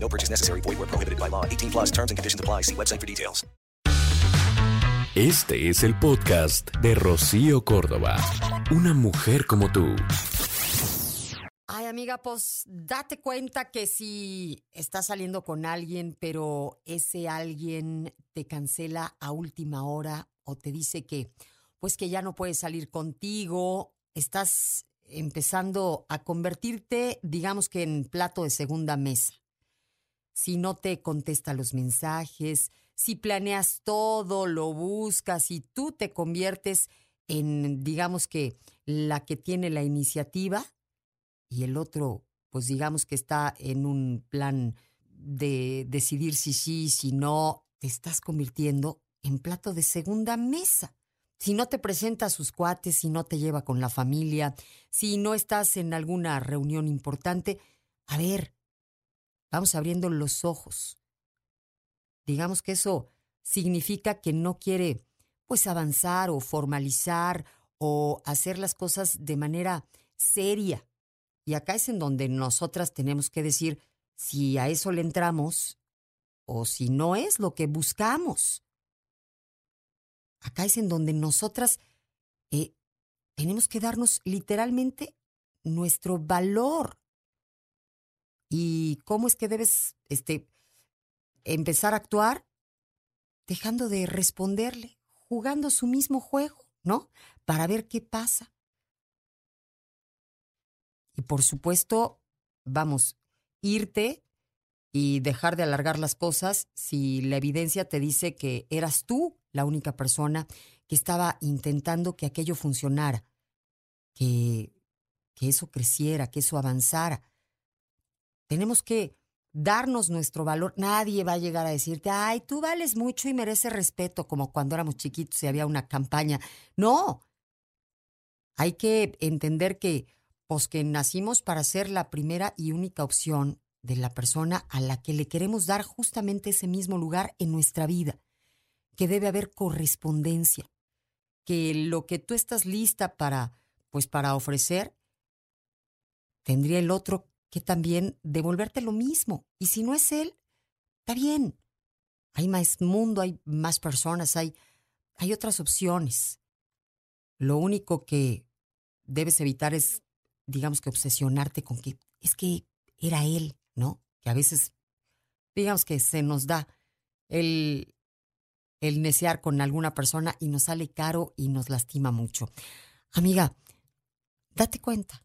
No purchase necessary. Void where prohibited by law. 18 plus terms and conditions apply. See website for details. Este es el podcast de Rocío Córdoba. Una mujer como tú. Ay, amiga, pues date cuenta que si estás saliendo con alguien, pero ese alguien te cancela a última hora o te dice que pues que ya no puedes salir contigo, estás empezando a convertirte, digamos que en plato de segunda mesa. Si no te contesta los mensajes, si planeas todo, lo buscas y tú te conviertes en, digamos que, la que tiene la iniciativa, y el otro, pues digamos que está en un plan de decidir si sí, si no, te estás convirtiendo en plato de segunda mesa. Si no te presenta sus cuates, si no te lleva con la familia, si no estás en alguna reunión importante, a ver, vamos abriendo los ojos. Digamos que eso significa que no quiere pues avanzar o formalizar o hacer las cosas de manera seria. Y acá es en donde nosotras tenemos que decir si a eso le entramos o si no es lo que buscamos. Acá es en donde nosotras eh, tenemos que darnos literalmente nuestro valor. ¿Y cómo es que debes este, empezar a actuar? Dejando de responderle, jugando su mismo juego, ¿no? Para ver qué pasa. Y por supuesto, vamos, irte y dejar de alargar las cosas si la evidencia te dice que eras tú la única persona que estaba intentando que aquello funcionara, que, que eso creciera, que eso avanzara. Tenemos que darnos nuestro valor. Nadie va a llegar a decirte, ay, tú vales mucho y mereces respeto, como cuando éramos chiquitos y había una campaña. No. Hay que entender que, pues, que nacimos para ser la primera y única opción de la persona a la que le queremos dar justamente ese mismo lugar en nuestra vida, que debe haber correspondencia, que lo que tú estás lista para, pues, para ofrecer, tendría el otro que también devolverte lo mismo. Y si no es él, está bien. Hay más mundo, hay más personas, hay, hay otras opciones. Lo único que debes evitar es, digamos que obsesionarte con que es que era él, ¿no? Que a veces, digamos que se nos da el, el necear con alguna persona y nos sale caro y nos lastima mucho. Amiga, date cuenta.